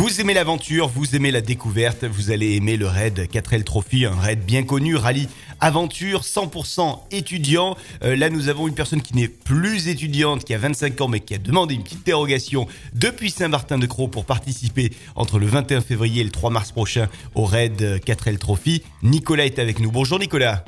Vous aimez l'aventure, vous aimez la découverte, vous allez aimer le raid 4L Trophy, un raid bien connu, rallye aventure 100% étudiant. Euh, là, nous avons une personne qui n'est plus étudiante, qui a 25 ans, mais qui a demandé une petite dérogation depuis Saint-Martin-de-Croix pour participer entre le 21 février et le 3 mars prochain au raid 4L Trophy. Nicolas est avec nous. Bonjour Nicolas.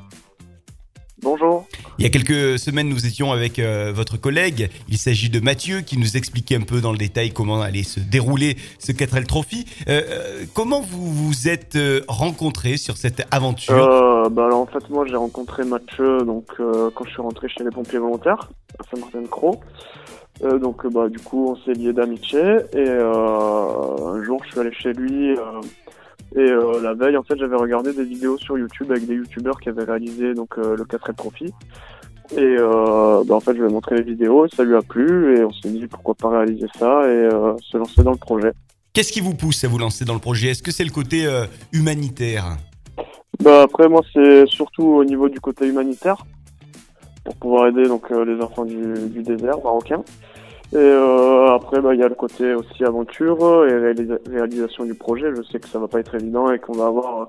Bonjour. Il y a quelques semaines, nous étions avec euh, votre collègue. Il s'agit de Mathieu qui nous expliquait un peu dans le détail comment allait se dérouler ce 4L Trophy. Euh, euh, comment vous vous êtes rencontrés sur cette aventure? Bah alors, En fait, moi j'ai rencontré Mathieu donc, quand je suis rentré chez les pompiers volontaires à Saint-Martin-de-Croix. donc bah, du coup on s'est liés d'amitié et un jour je suis allé chez lui et euh, la veille, en fait, j'avais regardé des vidéos sur YouTube avec des youtubeurs qui avaient réalisé donc euh, le 4 Profit. Et euh, bah, en fait, je lui ai montré les vidéos, ça lui a plu et on s'est dit pourquoi pas réaliser ça et se lancer dans le projet. Qu'est-ce qui vous pousse à vous lancer dans le projet? Est-ce que c'est le côté humanitaire? Bah, Après, moi, c'est surtout au niveau du côté humanitaire pour pouvoir aider donc les enfants du, du désert marocain. Et euh, après, bah, il y a le côté aussi aventure et réalisation du projet. Je sais que ça va pas être évident et qu'on va avoir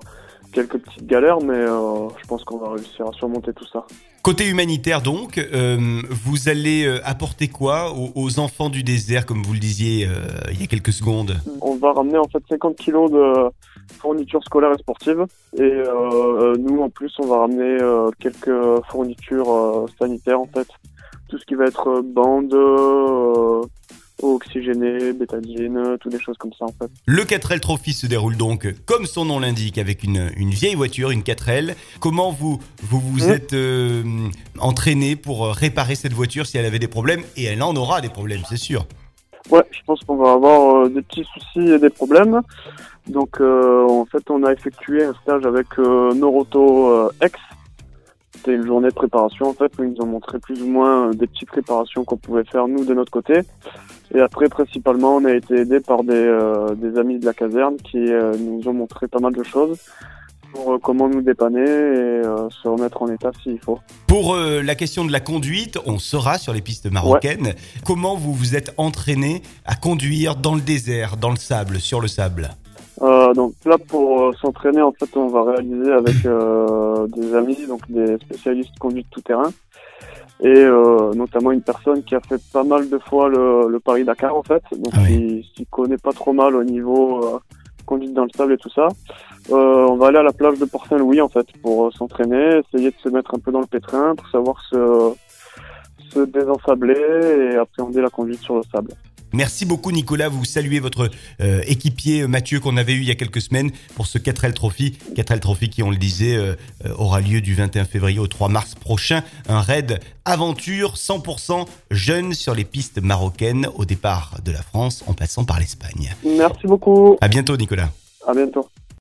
quelques petites galères, mais euh, je pense qu'on va réussir à surmonter tout ça. Côté humanitaire donc, euh, vous allez euh, apporter quoi aux, aux, enfants du désert, comme vous le disiez euh, il y a quelques secondes? On va ramener en fait 50 kilos de fournitures scolaires et sportives, et nous en plus on va ramener quelques fournitures sanitaires en fait tout ce qui va être bande, euh, oxygéné, bétadine, toutes des choses comme ça en fait. Le 4L Trophy se déroule donc, comme son nom l'indique, avec une, une, vieille voiture, une 4L. Comment vous vous, vous mmh. êtes euh, entraîné pour réparer cette voiture si elle avait des problèmes? Et elle en aura des problèmes, c'est sûr. Ouais, je pense qu'on va avoir euh, des petits soucis et des problèmes. Donc en fait, on a effectué un stage avec Noroto X c'était une journée de préparation en fait où ils nous ont montré plus ou moins des petites préparations qu'on pouvait faire nous de notre côté. Et après principalement on a été aidé par des, euh, des amis de la caserne qui euh, nous ont montré pas mal de choses pour euh, comment nous dépanner et se remettre en état s'il faut. Pour la question de la conduite, on sera sur les pistes marocaines. Comment vous vous êtes entraîné à conduire dans le désert, dans le sable, sur le sable? Euh, donc là, pour euh, s'entraîner, en fait, on va réaliser avec euh, des amis, donc des spécialistes conduite tout terrain, et notamment une personne qui a fait pas mal de fois le, le Paris Dakar, en fait, donc ah qui s'y connaît pas trop mal au niveau conduite dans le sable et tout ça. on va aller à la plage de Port-Saint-Louis, en fait, pour s'entraîner, essayer de se mettre un peu dans le pétrin, pour savoir se, se désensabler et appréhender la conduite sur le sable. Merci beaucoup Nicolas, vous saluez votre euh, équipier euh, Mathieu qu'on avait eu il y a quelques semaines pour ce 4L Trophy. 4L Trophy qui, on le disait, euh, aura lieu du 21 février au 3 mars prochain. Un raid aventure 100% jeune sur les pistes marocaines au départ de la France en passant par l'Espagne. Merci beaucoup. À bientôt Nicolas. À bientôt.